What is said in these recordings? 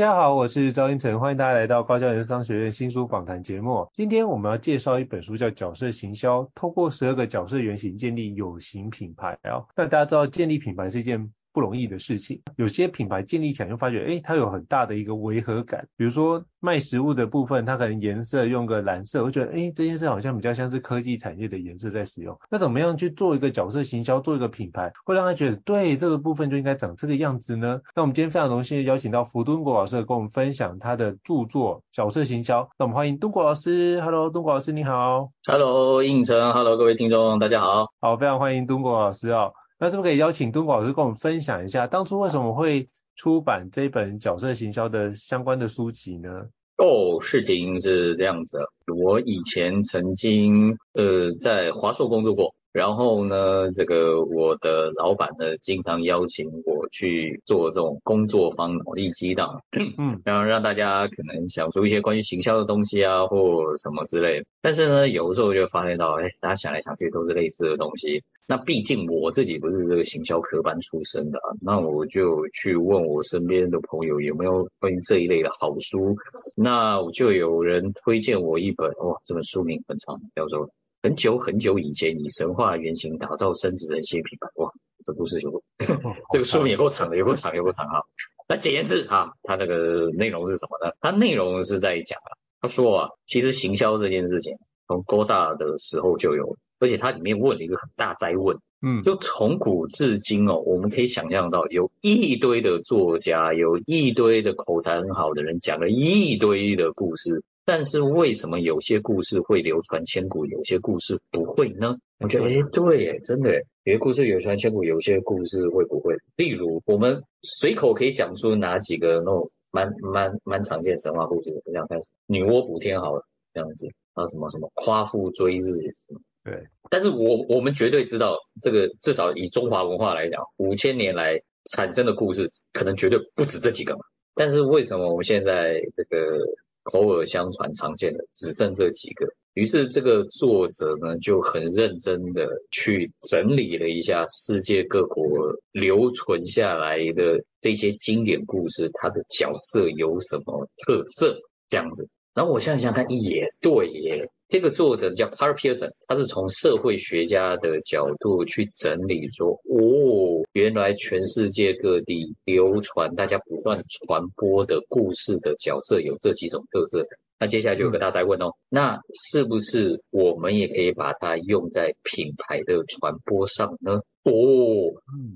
大家好，我是赵英成，欢迎大家来到高教人商学院新书访谈节目。今天我们要介绍一本书，叫《角色行销》，透过十二个角色原型建立有形品牌啊。那大家知道，建立品牌是一件不容易的事情，有些品牌建立起来就发觉，哎，它有很大的一个违和感。比如说卖食物的部分，它可能颜色用个蓝色，我觉得，哎，这件事好像比较像是科技产业的颜色在使用。那怎么样去做一个角色行销，做一个品牌，会让他觉得，对，这个部分就应该长这个样子呢？那我们今天非常荣幸邀请到福敦国老师跟我们分享他的著作《角色行销》。那我们欢迎敦国老师，Hello，敦国老师你好。Hello，胤丞，Hello，各位听众，大家好。好，非常欢迎敦国老师哦。那是不是可以邀请敦国老师跟我们分享一下，当初为什么会出版这本角色行销的相关的书籍呢？哦，事情是这样子，我以前曾经呃在华硕工作过。然后呢，这个我的老板呢，经常邀请我去做这种工作坊脑力激荡，嗯，然后让大家可能想出一些关于行销的东西啊，或什么之类的。但是呢，有的时候就发现到，哎，大家想来想去都是类似的东西。那毕竟我自己不是这个行销科班出身的啊，那我就去问我身边的朋友有没有关于这一类的好书。那我就有人推荐我一本，哇，这本书名很长，叫做。很久很久以前，以神话原型打造生殖人心品牌。哇，这故事有够，这个书名也够长的，也够长，也够长哈。那简言之哈，它那个内容是什么呢？它内容是在讲啊，他说啊，其实行销这件事情从勾大的时候就有，而且它里面问了一个很大哉问，嗯，就从古至今哦，我们可以想象到有一堆的作家，有一堆的口才很好的人，讲了一堆的故事。但是为什么有些故事会流传千古，有些故事不会呢？我觉得，哎，对，真的，有些故事流传千古，有些故事会不会？例如，我们随口可以讲出哪几个那种蛮蛮蛮常见神话故事？我想开始，女娲补天好了，这样子，还有什么什么夸父追日什么？对。但是我我们绝对知道，这个至少以中华文化来讲，五千年来产生的故事，可能绝对不止这几个嘛。但是为什么我们现在这个？口耳相传常见的只剩这几个，于是这个作者呢就很认真的去整理了一下世界各国留存下来的这些经典故事，它的角色有什么特色这样子。然后我想想看，也对耶。这个作者叫 Carl Pearson，他是从社会学家的角度去整理说，哦，原来全世界各地流传、大家不断传播的故事的角色有这几种特色。那接下来就有个大哉问哦，那是不是我们也可以把它用在品牌的传播上呢？哦，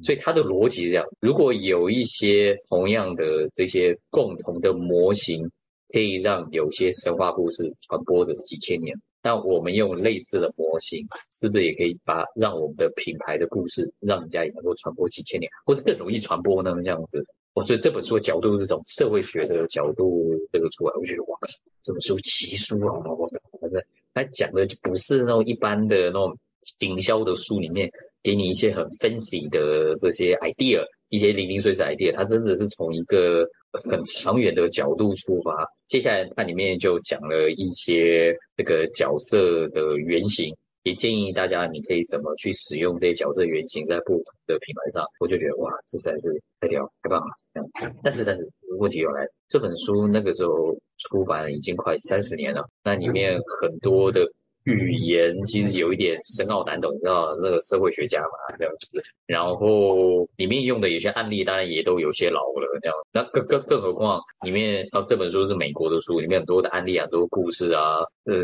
所以他的逻辑是这样：如果有一些同样的这些共同的模型。可以让有些神话故事传播的几千年，那我们用类似的模型，是不是也可以把让我们的品牌的故事，让人家也能够传播几千年，或者更容易传播呢？这样子，我觉得这本书的角度是从社会学的角度这个出来，我觉得哇，这本书奇书啊，我靠，反正他讲的就不是那种一般的那种行销的书里面给你一些很分析的这些 idea，一些零零碎碎 idea，它真的是从一个很长远的角度出发。接下来它里面就讲了一些这个角色的原型。也建议大家，你可以怎么去使用这些角色原型在不同的品牌上，我就觉得哇，这实在是太屌，太棒了。但是但是问题又来，这本书那个时候出版已经快三十年了，那里面很多的。语言其实有一点深奥难懂，你知道那个社会学家嘛，这样子。然后里面用的有些案例，当然也都有些老了，这样。那更更更何况里面啊，这本书是美国的书，里面很多的案例啊，很多故事啊，呃，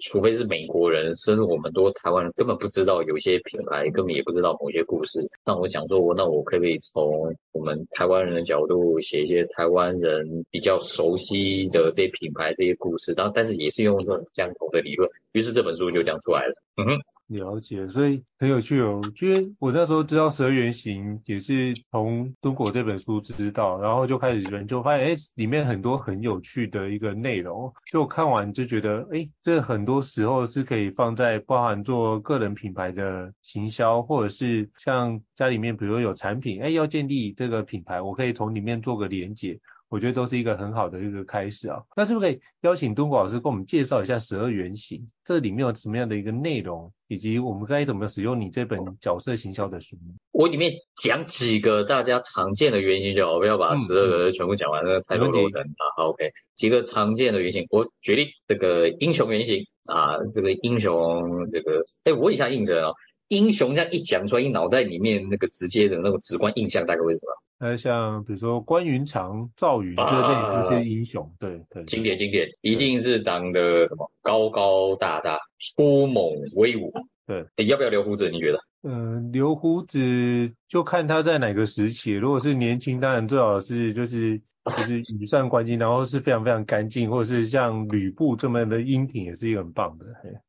除非是美国人，甚至我们多台湾人根本不知道有些品牌，根本也不知道某些故事。那我想说，我那我可不可以从我们台湾人的角度写一些台湾人比较熟悉的这些品牌这些故事，当但是也是用这种相同的理论。于是这本书就讲出来了。嗯哼，了解，所以很有趣哦。因为我那时候知道十二原型，也是从敦果这本书知道，然后就开始研究，发现哎，里面很多很有趣的一个内容。就看完就觉得，哎，这很多时候是可以放在包含做个人品牌的行销，或者是像家里面，比如说有产品，哎，要建立这个品牌，我可以从里面做个连结。我觉得都是一个很好的一个开始啊。那是不是可以邀请敦国老师跟我们介绍一下十二原型？这里面有什么样的一个内容，以及我们该怎么使用你这本角色行销的书？我里面讲几个大家常见的原型就好，不要把十二个全部讲完，那个太多漏灯啊。好，OK，几个常见的原型，我决定这个英雄原型啊，这个英雄这个，哎，我问一下印证啊，英雄这样一讲出来，你脑袋里面那个直接的那种直观印象大概会是什么？呃，像比如说关云长、赵云，这类这些英雄，啊、对对，经典经典，一定是长得什么高高大大、粗猛威武。对，要不要留胡子？你觉得？嗯、呃，留胡子就看他在哪个时期。如果是年轻，当然最好是就是就是羽扇纶巾，然后是非常非常干净，或者是像吕布这么样的英挺，也是一个很棒的。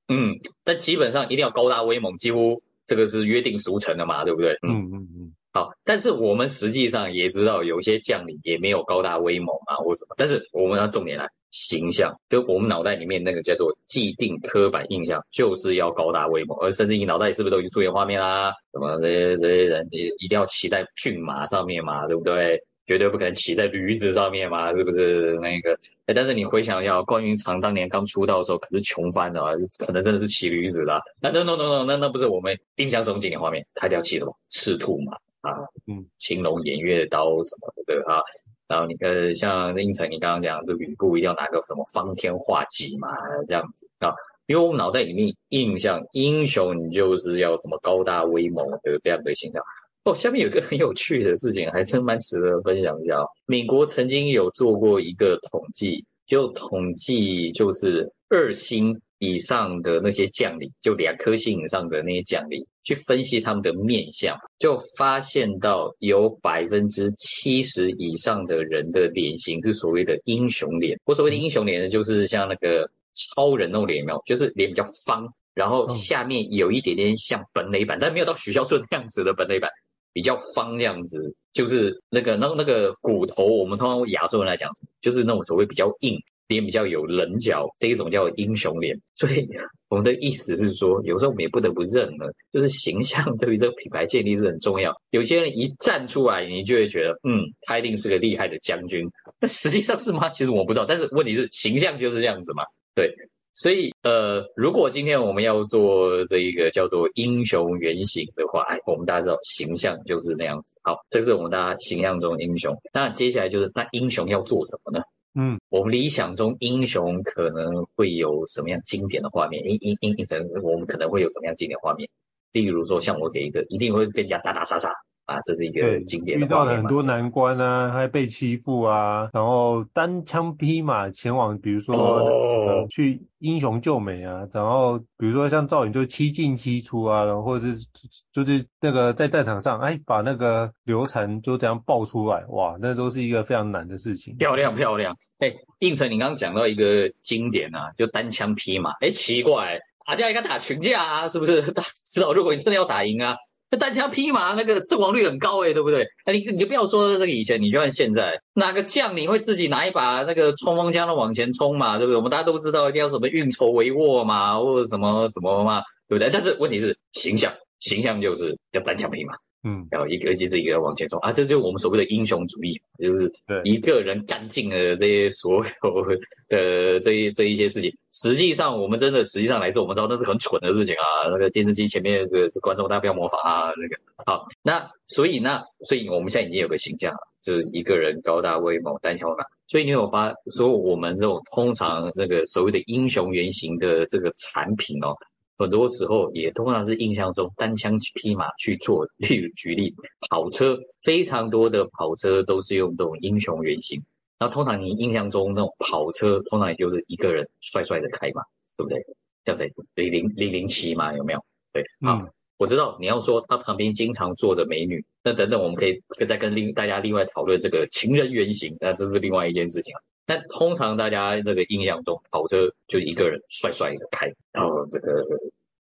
嗯，但基本上一定要高大威猛，几乎这个是约定俗成的嘛，对不对？嗯嗯嗯。好，但是我们实际上也知道，有些将领也没有高大威猛啊，或者什么。但是我们要重点来形象，就我们脑袋里面那个叫做既定刻板印象，就是要高大威猛。而甚至你脑袋里是不是都已经出现画面啦？什么这些这些人一定要骑在骏马上面嘛，对不对？绝对不可能骑在驴子上面嘛，是不是？那个，哎，但是你回想一下，关云长当年刚出道的时候可是穷翻的啊，可能真的是骑驴子的。那 no no no no，那那不是我们印象中经典画面，他一定要骑什么赤兔马。啊，嗯，青龙偃月刀什么的啊，然后你呃，像胤丞你刚刚讲的吕布一定要拿个什么方天画戟嘛，这样子啊，因为我们脑袋里面印象英雄你就是要什么高大威猛的这样的形象。哦，下面有个很有趣的事情，还真蛮值得分享一下。美国曾经有做过一个统计，就统计就是二星。以上的那些将领，就两颗星以上的那些将领，去分析他们的面相，就发现到有百分之七十以上的人的脸型是所谓的英雄脸。我所谓的英雄脸呢，就是像那个超人那种脸，没有，就是脸比较方，然后下面有一点点像本垒板，但没有到许孝顺那样子的本垒板，比较方这样子，就是那个那那个骨头，我们通常亚洲人来讲，就是那种所谓比较硬。脸比较有棱角，这一种叫英雄脸。所以我们的意思是说，有时候我们也不得不认了，就是形象对于这个品牌建立是很重要。有些人一站出来，你就会觉得，嗯，他一定是个厉害的将军。那 实际上是吗？其实我不知道。但是问题是，形象就是这样子嘛。对，所以呃，如果今天我们要做这一个叫做英雄原型的话，哎，我们大家知道形象就是那样子。好，这是我们大家形象中的英雄。那接下来就是，那英雄要做什么呢？嗯，我们理想中英雄可能会有什么样经典的画面？英英英英神，我们可能会有什么样经典画面？例如说，像我这一个，一定会跟人家打打杀杀。啊，这是一个经典的。遇到了很多难关啊，还被欺负啊，然后单枪匹马前往，比如说、oh. 呃、去英雄救美啊，然后比如说像赵云就七进七出啊，然后或者是就是那个在战场上，哎，把那个刘禅就这样爆出来，哇，那都是一个非常难的事情。漂亮漂亮，哎，应成，你刚刚讲到一个经典啊，就单枪匹马，哎，奇怪，打架应该打群架啊，是不是？打知道，如果你真的要打赢啊。那单枪匹马那个阵亡率很高诶，对不对？哎，你你就不要说这个以前，你就看现在，哪个将领会自己拿一把那个冲锋枪的往前冲嘛，对不对？我们大家都知道一定要什么运筹帷幄嘛，或者什么什么嘛，对不对？但是问题是形象，形象就是要单枪匹马。嗯，然后一个接着一个往前冲啊，这就是我们所谓的英雄主义，就是一个人干尽了这些所有的 这一这一些事情。实际上，我们真的实际上来说，我们知道那是很蠢的事情啊。那个电视机前面的观众，大家不要模仿啊。那个好，那所以那所以我们现在已经有个形象了，就是一个人高大威猛，单枪匹马。所以你有发说我们这种通常那个所谓的英雄原型的这个产品哦。很多时候也通常是印象中单枪匹马去做，例如举例跑车，非常多的跑车都是用这种英雄原型。那通常你印象中那种跑车，通常也就是一个人帅帅的开嘛，对不对？叫谁？李零李零七嘛，有没有？对，好，嗯、我知道你要说他旁边经常坐着美女，那等等我们可以再跟另大家另外讨论这个情人原型，那这是另外一件事情了。但通常大家那个印象中，跑车就一个人帅帅的开，然后这个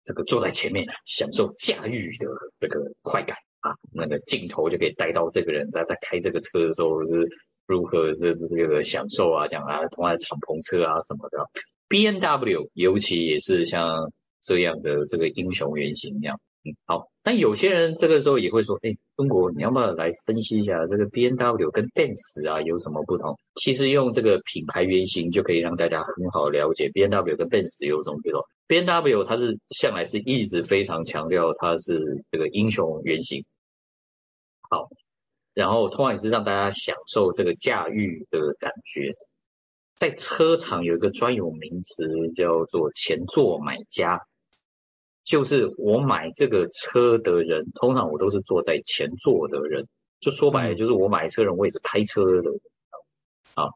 这个坐在前面享受驾驭的这个快感啊，那个镜头就可以带到这个人在在开这个车的时候是如何的这个享受啊，讲啊，同样敞篷车啊什么的，BMW 尤其也是像这样的这个英雄原型一样。好，但有些人这个时候也会说，哎，中国你要不要来分析一下这个 B N W 跟 Benz 啊有什么不同？其实用这个品牌原型就可以让大家很好了解 B N W 跟 Benz 有什么不同。B N W 它是向来是一直非常强调它是这个英雄原型，好，然后通常也是让大家享受这个驾驭的感觉。在车厂有一个专有名词叫做前座买家。就是我买这个车的人，通常我都是坐在前座的人。就说白了，就是我买车人，我也是开车的人。啊，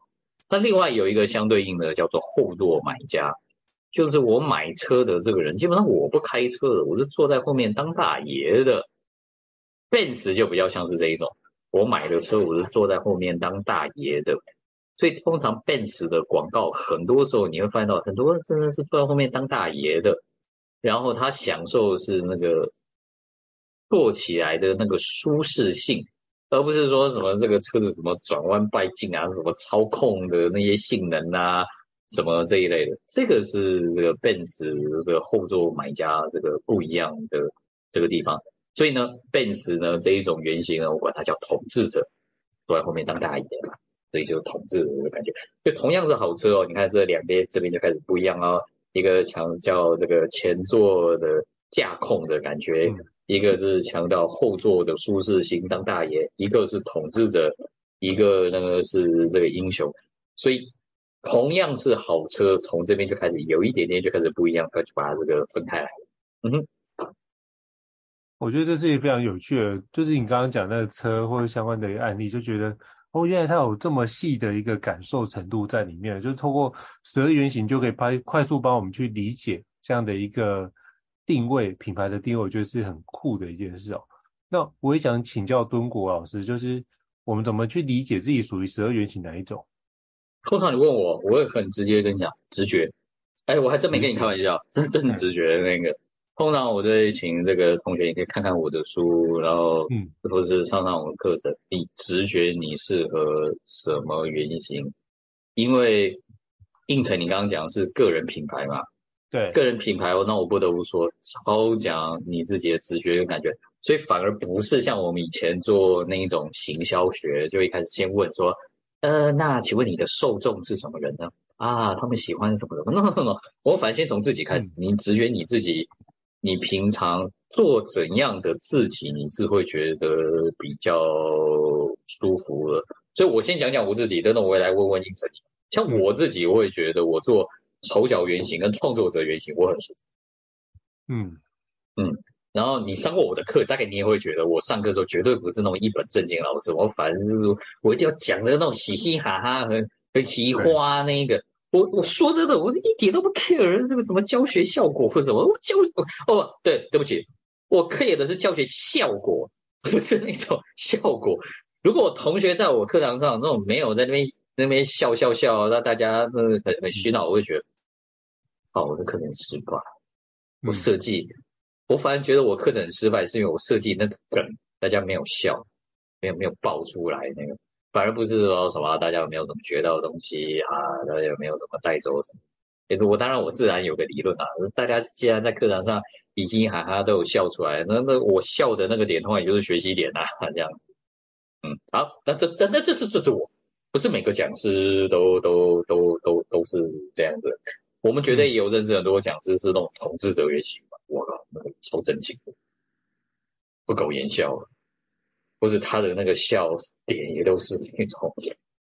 那另外有一个相对应的叫做后座买家，就是我买车的这个人，基本上我不开车的，我是坐在后面当大爷的。Benz 就比较像是这一种，我买的车我是坐在后面当大爷的。所以通常 Benz 的广告，很多时候你会发现到很多真的是坐在后面当大爷的。然后他享受的是那个坐起来的那个舒适性，而不是说什么这个车子什么转弯半径啊，什么操控的那些性能啊，什么这一类的。这个是这个 Benz 这个后座买家这个不一样的这个地方。所以呢，Benz 呢这一种原型呢，我管它叫统治者，坐在后面当大爷嘛，所以就统治的感觉。就同样是好车哦，你看这两边这边就开始不一样哦。一个强叫这个前座的驾控的感觉，嗯、一个是强调后座的舒适性当大爷，一个是统治者，一个那个是这个英雄，所以同样是好车，从这边就开始有一点点就开始不一样，就把它这个分开来。嗯哼，我觉得这是一个非常有趣的，就是你刚刚讲那个车或者相关的一个案例，就觉得。哦，原来它有这么细的一个感受程度在里面，就是透过十二原型就可以拍快速帮我们去理解这样的一个定位品牌的定位，我觉得是很酷的一件事哦。那我也想请教敦国老师，就是我们怎么去理解自己属于十二原型哪一种？通常你问我，我会很直接跟你讲，直觉。哎，我还真没跟你开玩笑，这是真直觉的那个。通常我就会请这个同学，你可以看看我的书，然后嗯，或者是上上我的课程，你直觉你适合什么原型？因为应承你刚刚讲的是个人品牌嘛，对，个人品牌，那我不得不说超讲你自己的直觉跟感觉，所以反而不是像我们以前做那一种行销学，就一开始先问说，呃，那请问你的受众是什么人呢？啊，他们喜欢什么什么？no no no，我反正先从自己开始，嗯、你直觉你自己。你平常做怎样的自己，你是会觉得比较舒服的。所以我先讲讲我自己，等等我也来问问胤丞。像我自己，我会觉得我做丑角原型跟创作者原型，我很舒服。嗯嗯，然后你上过我的课，大概你也会觉得我上课的时候绝对不是那种一本正经老师，我反正就是说我一定要讲的那种嘻嘻哈哈和和奇花那个。我我说真的，我一点都不 care 那个什么教学效果或什么，我教哦对，对不起，我 care 的是教学效果，不是那种效果。如果我同学在我课堂上那种没有在那边那边笑笑笑，那大家那很很洗脑，我会觉得，好，我的课程失败。我设计，嗯、我反而觉得我课程失败是因为我设计那个梗，大家没有笑，没有没有爆出来那个。反而不是说什么大家有没有什么学到的东西啊，大家有没有什么带走什么？也是我当然我自然有个理论啊，大家既然在课堂上嘻嘻哈哈都有笑出来，那那我笑的那个点，通常也就是学习点啊，这样。嗯，好，那这那那这是这是我，不是每个讲师都都都都都是这样的。我们绝对也有认识很多讲师是那种统治者原型嘛，我靠，那个超正经的，不苟言笑了，或是他的那个笑点也都是那种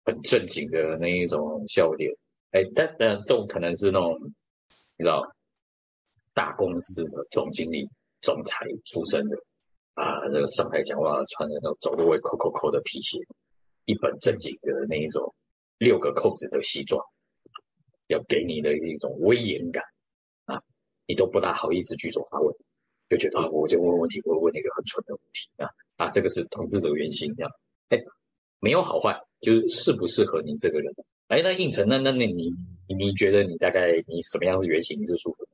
很正经的那一种笑点。哎，但但这种可能是那种你知道大公司的总经理、总裁出身的啊，那个上台讲话穿的那种走路会扣扣扣的皮鞋，一本正经的那一种六个扣子的西装。要给你的一种威严感啊，你都不大好意思举手发问，就觉得啊，我就问问题，我问一个很蠢的问题啊啊，这个是统治者原型这样，哎，没有好坏，就是适不适合你这个人。哎，那应承，那那那你你你觉得你大概你什么样是原型你是舒服的？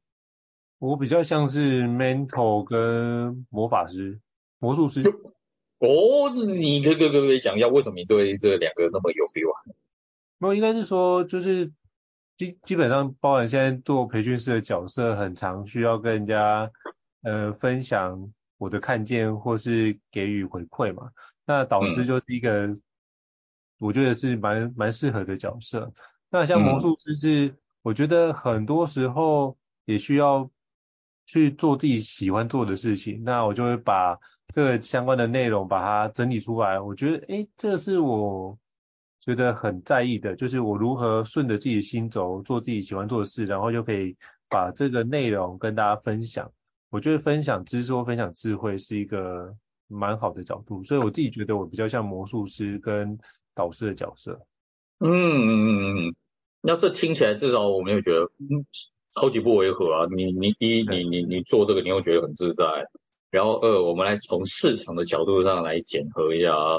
我比较像是 mentor 跟魔法师、魔术师。哦，你可可可可以讲一下为什么你对这两个那么有 feel 啊？没有，应该是说就是。基基本上，包含现在做培训师的角色，很常需要跟人家呃分享我的看见，或是给予回馈嘛。那导师就是一个，嗯、我觉得是蛮蛮适合的角色。那像魔术师是，我觉得很多时候也需要去做自己喜欢做的事情。那我就会把这个相关的内容把它整理出来。我觉得，诶，这是我。觉得很在意的，就是我如何顺着自己的心轴做自己喜欢做的事，然后就可以把这个内容跟大家分享。我觉得分享知识或分享智慧是一个蛮好的角度，所以我自己觉得我比较像魔术师跟导师的角色。嗯嗯嗯嗯，那这听起来至少我没有觉得嗯超级不违和啊。你你一你你你做这个你又觉得很自在，然后二我们来从市场的角度上来检核一下啊。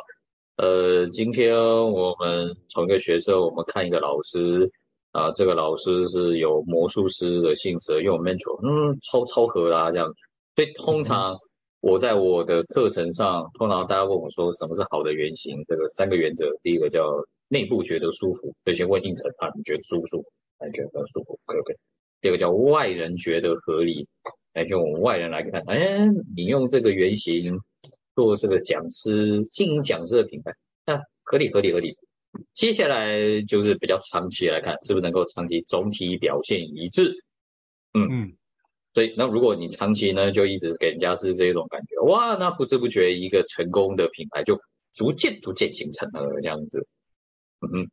呃，今天我们从一个学生，我们看一个老师啊，这个老师是有魔术师的性质，又有 mentor，嗯，超超合啦这样。所以通常我在我的课程上，通常大家问我说什么是好的原型，这个三个原则，第一个叫内部觉得舒服，就先问应承啊，你觉得舒不舒服？你觉得舒服？OK。第二个叫外人觉得合理，来用外人来看，哎，你用这个原型。做这个讲师，经营讲师的品牌，那合理合理合理。接下来就是比较长期来看，是不是能够长期总体表现一致？嗯嗯。所以那如果你长期呢，就一直给人家是这种感觉，哇，那不知不觉一个成功的品牌就逐渐逐渐形成了这样子。嗯嗯。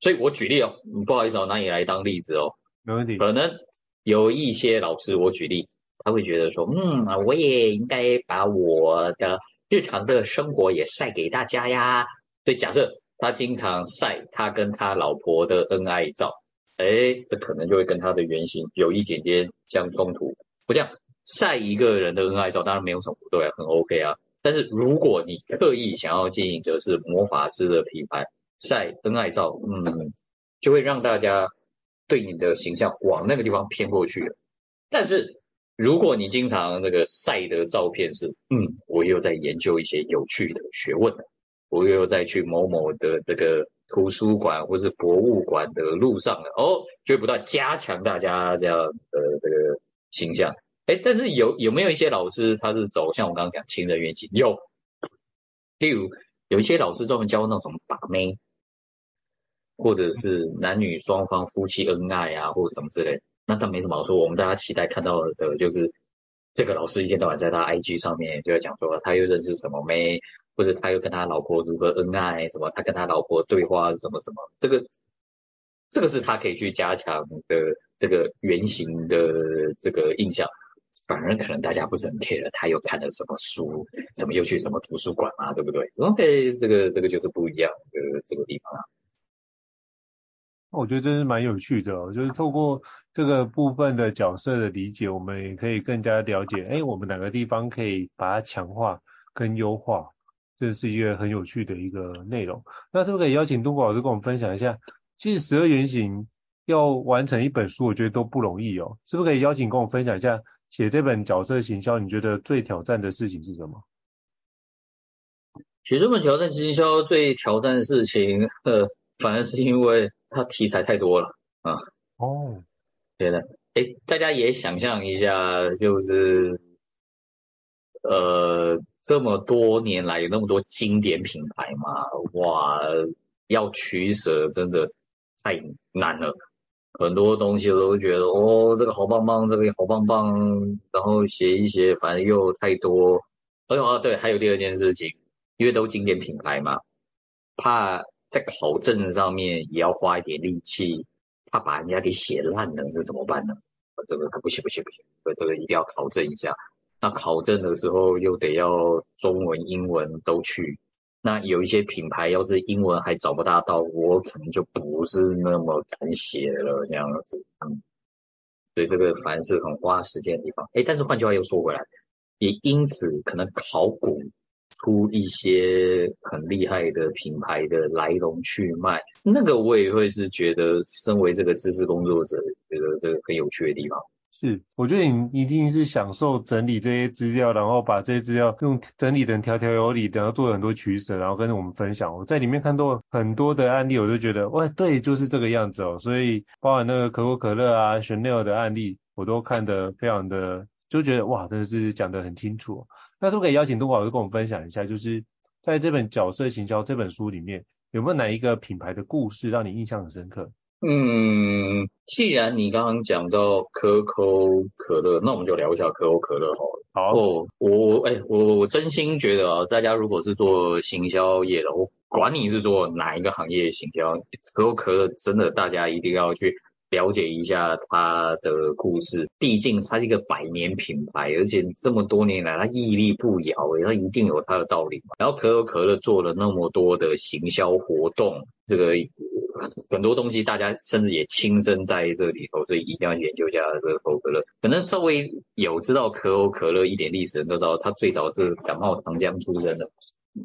所以我举例哦，不好意思哦，拿你来当例子哦。没问题。可能有一些老师，我举例。他会觉得说，嗯，我也应该把我的日常的生活也晒给大家呀。所以假设他经常晒他跟他老婆的恩爱照，哎，这可能就会跟他的原型有一点点相冲突。我讲晒一个人的恩爱照，当然没有什么不对啊，很 OK 啊。但是如果你刻意想要经营的是魔法师的品牌，晒恩爱照，嗯，就会让大家对你的形象往那个地方偏过去。但是如果你经常那个晒的照片是，嗯，我又在研究一些有趣的学问，我又在去某某的这个图书馆或是博物馆的路上了，哦，就会不断加强大家这样的这个形象。哎，但是有有没有一些老师他是走像我刚刚讲情人原型？有，例如有一些老师专门教那种把妹，或者是男女双方夫妻恩爱啊，或者什么之类。那他没什么好说，我们大家期待看到的就是这个老师一天到晚在他 IG 上面就要讲说他又认识什么妹，或者他又跟他老婆如何恩爱，什么他跟他老婆对话什么什么，这个这个是他可以去加强的这个原型的这个印象，反而可能大家不是很 care 他又看了什么书，什么又去什么图书馆啊，对不对？OK，这个这个就是不一样的这个地方啊。我觉得真是蛮有趣的哦，就是透过这个部分的角色的理解，我们也可以更加了解，哎，我们哪个地方可以把它强化跟优化，这是一个很有趣的一个内容。那是不是可以邀请东国老师跟我们分享一下？其实十二原型要完成一本书，我觉得都不容易哦。是不是可以邀请跟我分享一下，写这本角色行销，你觉得最挑战的事情是什么？写这本角色行销最挑战的事情，呃，反而是因为。它题材太多了啊！哦，对的，哎，大家也想象一下，就是呃，这么多年来有那么多经典品牌嘛，哇，要取舍真的太难了。很多东西我都觉得，哦，这个好棒棒，这个也好棒棒，然后写一写，反正又太多。哎呦啊，对，还有第二件事情，因为都经典品牌嘛，怕在考证上面也要花一点力气，怕把人家给写烂了，这怎么办呢？这个可不行不行不行，这个一定要考证一下。那考证的时候又得要中文、英文都去。那有一些品牌要是英文还找不大到，我可能就不是那么敢写了这样子。嗯，所以这个凡是很花时间的地方。哎，但是换句话又说回来，也因此可能考古出一些很厉害的品牌的来龙去脉，那个我也会是觉得，身为这个知识工作者，觉得这个很有趣的地方。是，我觉得你一定是享受整理这些资料，然后把这些资料用整理成条条有理，然后做很多取舍，然后跟我们分享。我在里面看到很多的案例，我就觉得，哇，对，就是这个样子哦。所以包含那个可口可乐啊、Chanel 的案例，我都看得非常的，就觉得哇，真的是讲得很清楚。那是不是可以邀请杜华哥跟我们分享一下，就是在这本角色行销这本书里面，有没有哪一个品牌的故事让你印象很深刻？嗯，既然你刚刚讲到可口可乐，那我们就聊一下可口可乐好了。好，哦，我哎，我我真心觉得啊，大家如果是做行销业的，我管你是做哪一个行业行销，可口可乐真的大家一定要去了解一下它的故事。毕竟它是一个百年品牌，而且这么多年来它屹立不摇，它一定有它的道理。然后可口可乐做了那么多的行销活动，这个。很多东西大家甚至也亲身在这里头，所以一定要研究一下这个可口可乐。可能稍微有知道可口可乐一点历史人都知道，它最早是感冒糖浆出身的，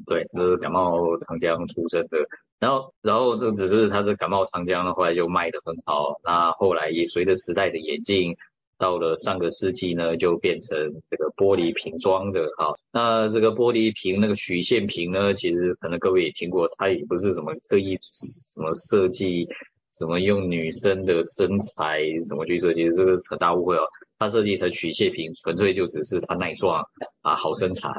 对，就是感冒长江出身的。然后，然后这只是它的感冒糖浆呢，后来就卖得很好。那后来也随着时代的演进。到了上个世纪呢，就变成这个玻璃瓶装的哈。那这个玻璃瓶那个曲线瓶呢，其实可能各位也听过，它也不是什么特意什么设计，什么用女生的身材怎么去设计，这个很大误会哦。它设计成曲线瓶，纯粹就只是它耐撞啊，好身材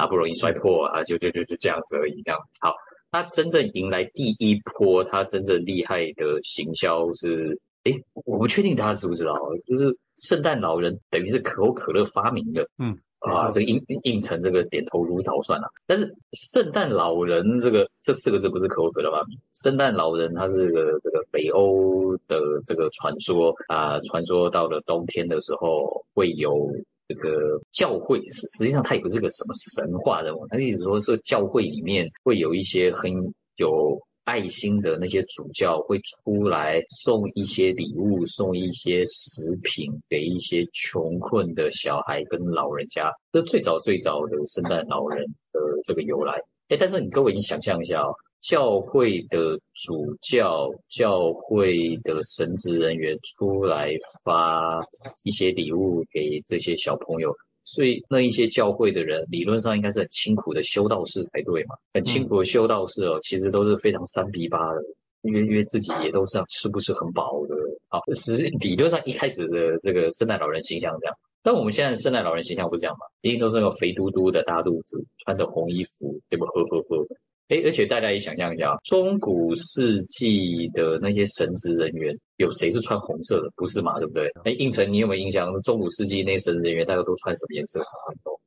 啊，不容易摔破啊，就就就就这样子而已。这样好，那真正迎来第一波，他真正厉害的行销是。哎，我不确定大家知不知道，就是圣诞老人等于是可口可乐发明的，嗯，啊，这个应应承这个点头如捣蒜啊。但是圣诞老人这个这四个字不是可口可乐发明，圣诞老人他是这个这个北欧的这个传说啊，传说到了冬天的时候会有这个教会，实实际上它也不是个什么神话人物，他意思说是教会里面会有一些很有。爱心的那些主教会出来送一些礼物，送一些食品给一些穷困的小孩跟老人家。这最早最早的圣诞老人的这个由来。哎，但是你各位你想象一下哦，教会的主教、教会的神职人员出来发一些礼物给这些小朋友。所以那一些教会的人，理论上应该是很清苦的修道士才对嘛，很清苦的修道士哦，其实都是非常三逼八的，因为因为自己也都是这样吃不是很饱的。好，实际理论上一开始的这个圣诞老人形象这样，但我们现在圣诞老人形象不是这样嘛，一定都是那个肥嘟嘟的大肚子，穿着红衣服，对不？呵呵呵。哎，而且大家也想象一下，中古世纪的那些神职人员，有谁是穿红色的？不是嘛，对不对？哎，应成，你有没有印象？中古世纪那些神职人员，大家都穿什么颜色？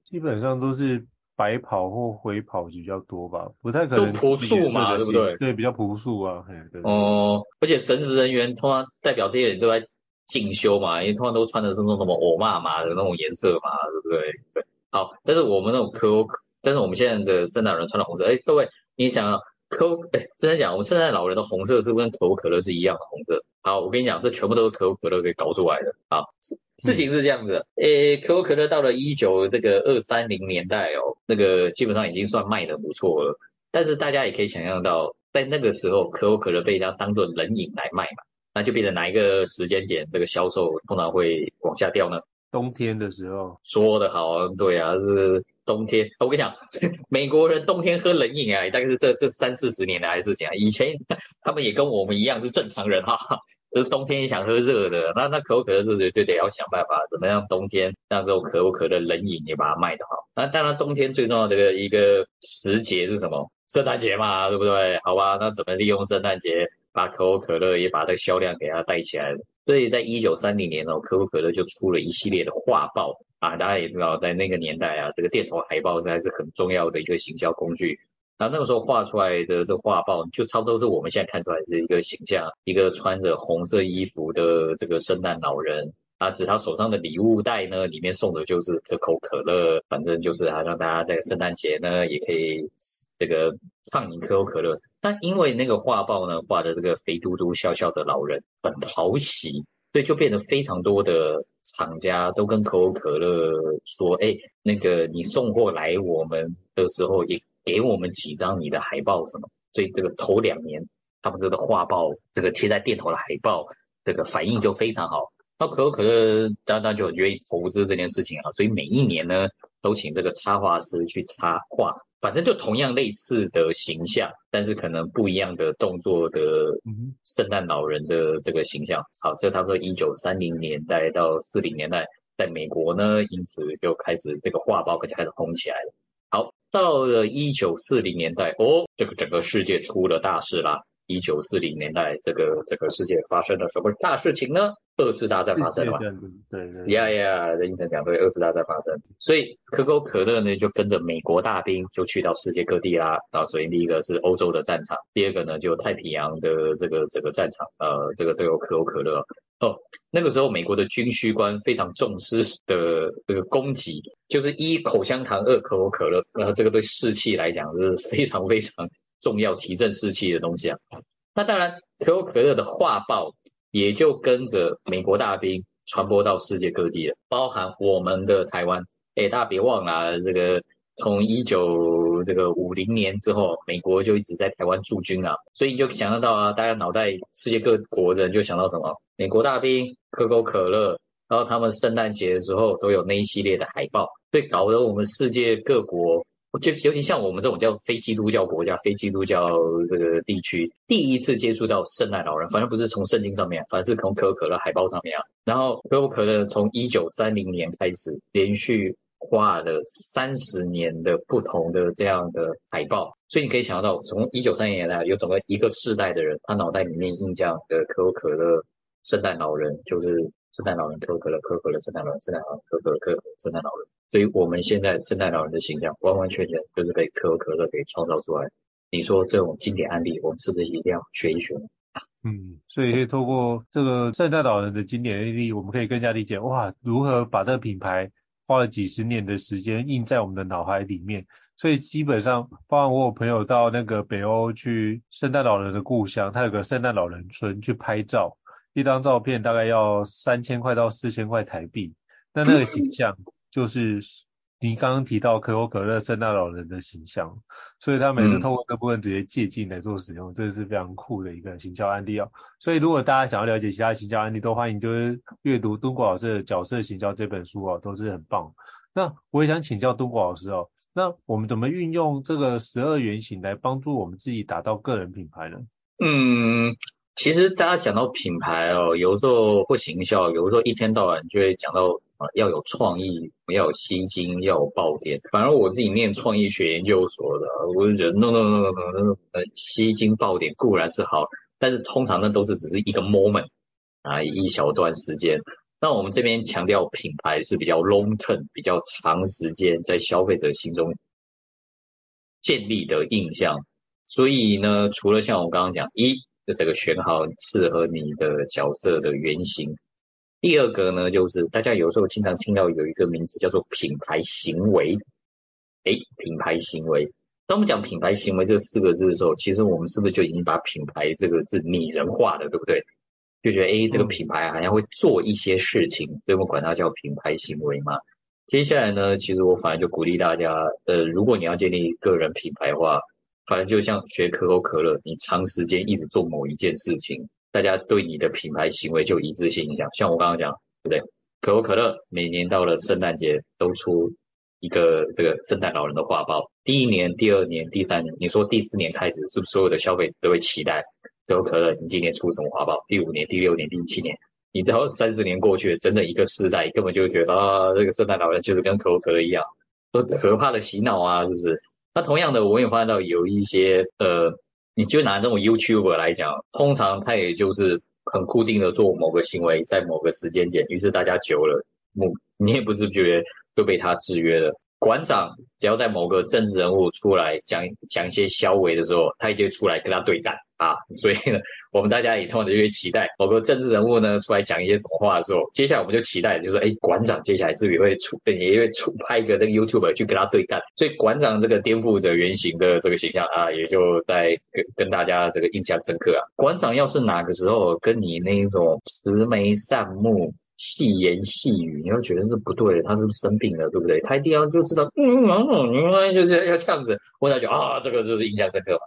基本上都是白袍或灰袍比较多吧，不太可能。都朴素嘛，对不对？对，比较朴素啊。对哦，而且神职人员通常代表这些人都在进修嘛，因为通常都穿的是那种什么欧妈妈的那种颜色嘛，对不对？对。好，但是我们那种可可，但是我们现在的圣诞人穿的红色，哎，各位。你想啊，可口哎，真的讲，我们圣诞老人的红色是不是跟可口可乐是一样的红色？好，我跟你讲，这全部都是可口可乐给搞出来的。啊，事事情是这样子，诶，可口可乐到了一九这个二三零年代哦，那个基本上已经算卖的不错了。但是大家也可以想象到，在那个时候，可口可乐被人家当做冷饮来卖嘛，那就变成哪一个时间点，这个销售通常会往下掉呢？冬天的时候。说得好，对啊，是。冬天，我跟你讲，美国人冬天喝冷饮啊，大概是这这三四十年来的事情啊。以前他们也跟我们一样是正常人哈，就是冬天也想喝热的，那那可口可乐就就得要想办法，怎么样冬天让这种可口可乐冷饮也把它卖得好。那当然冬天最重要的一个时节是什么？圣诞节嘛，对不对？好吧，那怎么利用圣诞节把可口可乐也把这个销量给它带起来？所以在一九三零年呢，可口可乐就出了一系列的画报啊，大家也知道，在那个年代啊，这个电头海报实在是很重要的一个行销工具。那那个时候画出来的这画报，就差不多是我们现在看出来的一个形象，一个穿着红色衣服的这个圣诞老人啊，指他手上的礼物袋呢，里面送的就是可口可乐，反正就是啊，让大家在圣诞节呢也可以这个畅饮可口可乐。那因为那个画报呢画的这个肥嘟嘟笑笑的老人很讨喜，所以就变得非常多的厂家都跟可口可乐说，哎，那个你送货来我们的时候也。给我们几张你的海报什么？所以这个头两年，他们这个画报，这个贴在店头的海报，这个反应就非常好。那可口可乐当然就很愿意投资这件事情啊，所以每一年呢，都请这个插画师去插画，反正就同样类似的形象，但是可能不一样的动作的圣诞老人的这个形象。好，这差不多一九三零年代到四零年代，在美国呢，因此就开始这个画报就开始红起来了。好。到了一九四零年代，哦，这个整个世界出了大事啦。一九四零年代，这个整个世界发生了什么大事情呢？二次大战发生了嘛？对对。呀呀，这英成讲对，二次大战发生，所以可口可乐呢就跟着美国大兵就去到世界各地啦。啊，首先第一个是欧洲的战场，第二个呢就太平洋的这个这个战场，呃，这个都有可口可乐。哦，那个时候美国的军需官非常重视的这个供给，就是一口香糖，二可口可乐，呃，这个对士气来讲是非常非常重要、提振士气的东西啊。那当然，可口可乐的画报也就跟着美国大兵传播到世界各地了，包含我们的台湾。哎，大家别忘了这个。从一九这个五零年之后，美国就一直在台湾驻军啊，所以你就想象到啊，大家脑袋世界各国人就想到什么？美国大兵、可口可乐，然后他们圣诞节的时候都有那一系列的海报，所以搞得我们世界各国，就尤其像我们这种叫非基督教国家、非基督教这个地区，第一次接触到圣诞老人，反正不是从圣经上面，反正是从可口可乐海报上面啊。然后可口可乐从一九三零年开始连续。画了三十年的不同的这样的海报，所以你可以想象到，从一九三零年来有整个一个世代的人，他脑袋里面印象的可口可乐圣诞老人就是圣诞老人可口可乐，可口可乐圣诞老人圣诞老人可口可乐可口可乐圣诞老人。所以我们现在圣诞老人的形象完完全全就是被可口可乐给创造出来。你说这种经典案例，我们是不是一定要学一学？嗯，所以可以透过这个圣诞老人的经典案例，我们可以更加理解哇，如何把这个品牌。花了几十年的时间印在我们的脑海里面，所以基本上，包括我有朋友到那个北欧去圣诞老人的故乡，他有个圣诞老人村去拍照，一张照片大概要三千块到四千块台币，那那个形象就是。你刚刚提到可口可乐圣诞老人的形象，所以他每次透过这部分直接借镜来做使用，嗯、这是非常酷的一个行销案例哦。所以如果大家想要了解其他行销案例，都欢迎就是阅读敦国老师的《角色行销》这本书哦，都是很棒。那我也想请教敦国老师哦，那我们怎么运用这个十二原型来帮助我们自己打造个人品牌呢？嗯。其实大家讲到品牌哦，有时候会行销，有时候一天到晚就会讲到啊，要有创意，要有吸睛，要有爆点。反而我自己念创意学研究所的，我就觉得 no no no no no，呃，吸睛爆点固然是好，但是通常那都是只是一个 moment 啊，一小段时间。那我们这边强调品牌是比较 long term，比较长时间在消费者心中建立的印象。所以呢，除了像我刚刚讲一。就这个选好适合你的角色的原型。第二个呢，就是大家有时候经常听到有一个名字叫做品牌行为。哎，品牌行为。当我们讲品牌行为这四个字的时候，其实我们是不是就已经把品牌这个字拟人化了，对不对？就觉得哎，这个品牌好像会做一些事情，所以我们管它叫品牌行为嘛。接下来呢，其实我反而就鼓励大家，呃，如果你要建立个人品牌的话。反正就像学可口可乐，你长时间一直做某一件事情，大家对你的品牌行为就一致性影响。像我刚刚讲，对不对？可口可乐每年到了圣诞节都出一个这个圣诞老人的画报，第一年、第二年、第三年，你说第四年开始，是不是所有的消费都会期待？可口可乐，你今年出什么花豹？第五年、第六年、第七年，你到三十年过去了，整整一个世代，根本就觉得啊，这个圣诞老人就是跟可口可乐一样，都可怕的洗脑啊，是不是？那同样的，我也发现到有一些呃，你就拿这种 YouTuber 来讲，通常他也就是很固定的做某个行为，在某个时间点，于是大家久了，你也不自觉就被他制约了。馆长只要在某个政治人物出来讲讲一些消委的时候，他也就出来跟他对干啊，所以呢，我们大家也通常就会期待某个政治人物呢出来讲一些什么话的时候，接下来我们就期待就是哎，馆长接下来是不是会出也会出拍一个那个 YouTube 去跟他对干，所以馆长这个颠覆者原型的这个形象啊，也就在跟跟大家这个印象深刻啊。馆长要是哪个时候跟你那种慈眉善目。细言细语，你会觉得这不对，他是不是生病了，对不对？他一定要就知道，嗯嗯嗯，就是要这样子，我才觉得啊，这个就是印象深刻嘛。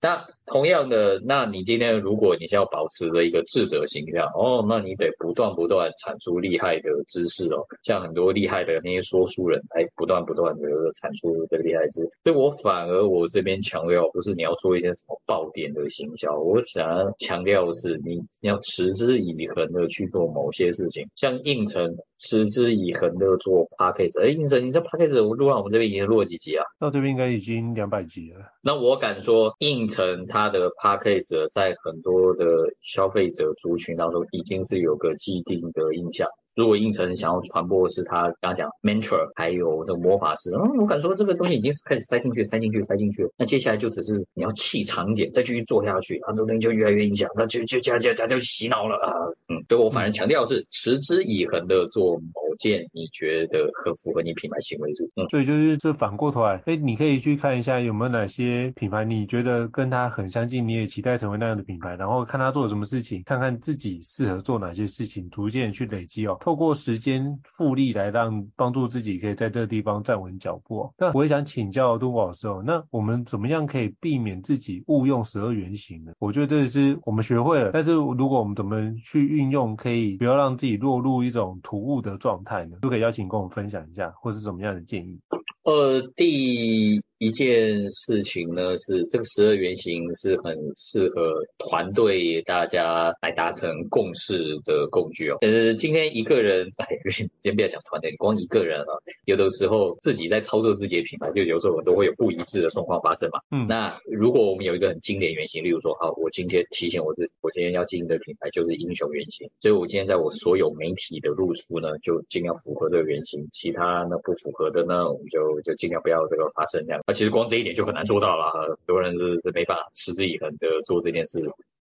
那同样的，那你今天如果你是要保持着一个智者形象哦，那你得不断不断产出厉害的知识哦，像很多厉害的那些说书人，哎不断不断的产出这个厉害知识。所以我反而我这边强调，不是你要做一些什么爆点的行销，我想要强调的是你你要持之以恒的去做某些事情，像应承持之以恒的做 p a c k a g e。哎，应承，你这 p a c k a g e 我录到我们这边已经录了几集啊？到这边应该已经两百集了。那我敢说应成。他的 p a c k a g e 在很多的消费者族群当中已经是有个既定的印象。如果应承想要传播的是他刚刚讲 mentor，还有这个魔法师，嗯，我敢说这个东西已经是开始塞进去、塞进去、塞进去了。那接下来就只是你要气长一点，再继续做下去，啊，这个东西就越来越影响，那就就这样这样就洗脑了啊。嗯，所以我反而强调是持之以恒的做某件你觉得很符合你品牌行为是。嗯，所以就是这反过头来，哎，你可以去看一下有没有哪些品牌你觉得跟他很相近，你也期待成为那样的品牌，然后看他做了什么事情，看看自己适合做哪些事情，逐渐去累积哦。透过时间复利来让帮助自己可以在这个地方站稳脚步。那我也想请教敦国老师哦，那我们怎么样可以避免自己误用十二原型呢？我觉得这是我们学会了，但是如果我们怎么去运用，可以不要让自己落入一种突兀的状态呢？都可以邀请跟我们分享一下，或是怎么样的建议？呃，第一件事情呢，是这个十二原型是很适合团队大家来达成共识的工具哦。呃，今天一个人在，先不要讲团队，光一个人啊，有的时候自己在操作自己的品牌，就有时候都会有不一致的状况发生嘛。嗯，那如果我们有一个很经典原型，例如说，好，我今天提醒我自己，我今天要经营的品牌就是英雄原型，所以我今天在我所有媒体的露出呢，就尽量符合这个原型，其他呢不符合的呢，我们就就尽量不要这个发生这样。其实光这一点就很难做到了，很多人是是没办法持之以恒的做这件事。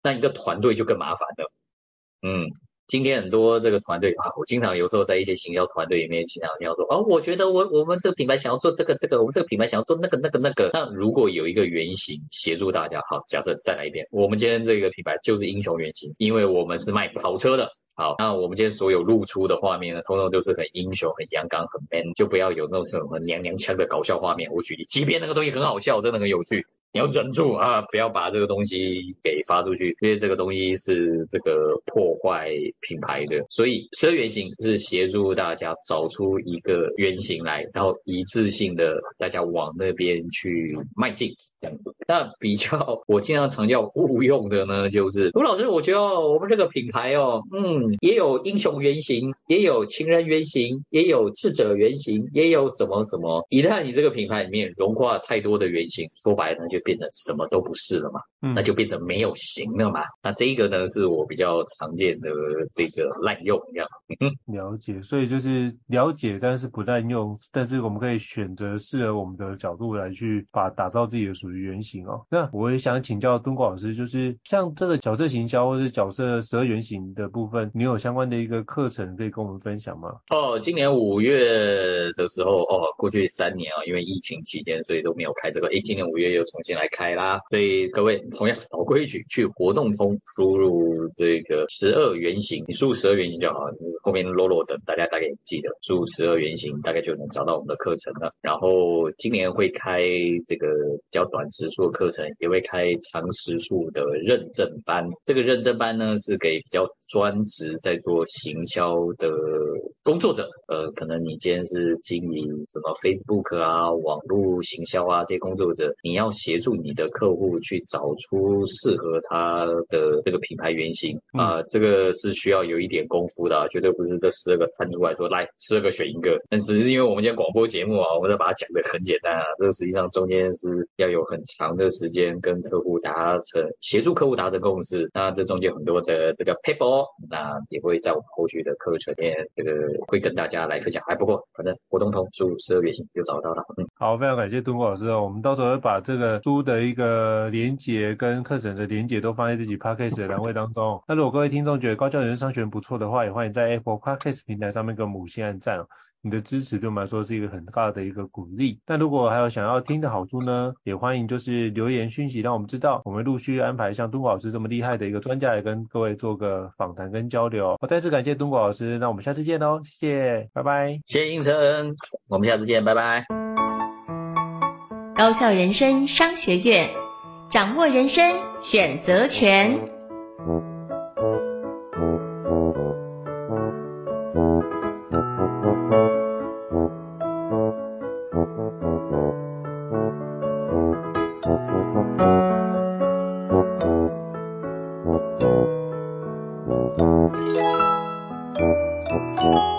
那一个团队就更麻烦了。嗯，今天很多这个团队啊，我经常有时候在一些行销团队里面经常听到说，哦，我觉得我我们这个品牌想要做这个这个，我们这个品牌想要做那个那个那个。那如果有一个原型协助大家，好，假设再来一遍，我们今天这个品牌就是英雄原型，因为我们是卖跑车的。好，那我们今天所有露出的画面呢，通通都是很英雄、很阳刚、很 man，就不要有那种什么娘娘腔的搞笑画面。我举例，即便那个东西很好笑，真的很有趣。你要忍住啊，不要把这个东西给发出去，因为这个东西是这个破坏品牌的。所以十二原型是协助大家找出一个原型来，然后一致性的大家往那边去迈进，这样子。那比较我经常常叫误用的呢，就是卢老师，我觉得我们这个品牌哦，嗯，也有英雄原型，也有情人原型，也有智者原型，也有什么什么。一旦你这个品牌里面融化太多的原型，说白了就。变成什么都不是了嘛，那就变成没有形了嘛。嗯、那这一个呢，是我比较常见的这个滥用这样。嗯，了解，所以就是了解，但是不滥用，但是我们可以选择适合我们的角度来去把打造自己的属于原型哦。那我也想请教敦国老师，就是像这个角色行销或是角色十二原型的部分，你有相关的一个课程可以跟我们分享吗？哦，今年五月的时候，哦，过去三年啊，因为疫情期间，所以都没有开这个。诶，今年五月又重新。来开啦，所以各位同样老规矩，去活动中输入这个十二原型，你输入十二原型就好，你后面啰啰的大家大概记得输入十二原型，大概就能找到我们的课程了。然后今年会开这个比较短时数的课程，也会开长时数的认证班。这个认证班呢是给比较专职在做行销的工作者，呃，可能你今天是经营什么 Facebook 啊、网络行销啊这些工作者，你要协助你的客户去找出适合他的这个品牌原型啊、呃，这个是需要有一点功夫的，绝对不是这十二个摊出来说，来十二个选一个。但只是因为我们今天广播节目啊，我们在把它讲的很简单啊，这个实际上中间是要有很长的时间跟客户达成协助客户达成共识，那这中间很多的这个 paper，那也会在我们后续的课程里面这个会跟大家来分享。还不过反正活动通书十二月型就找到了。嗯，好，非常感谢杜国老师哦，我们到时候会把这个书的一个连接跟课程的连接都放在自己 podcast 的栏位当中。那如果各位听众觉得高教人生商学不错的话，也欢迎在 Apple Podcast 平台上面给我们五星按赞。你的支持对我们来说是一个很大的一个鼓励。那如果还有想要听的好处呢，也欢迎就是留言讯息让我们知道，我们陆续安排像敦国老师这么厉害的一个专家来跟各位做个访谈跟交流。我再次感谢敦国老师，那我们下次见喽，谢谢，拜拜。谢谢胤丞，我们下次见，拜拜。高校人生商学院，掌握人生选择权。嗯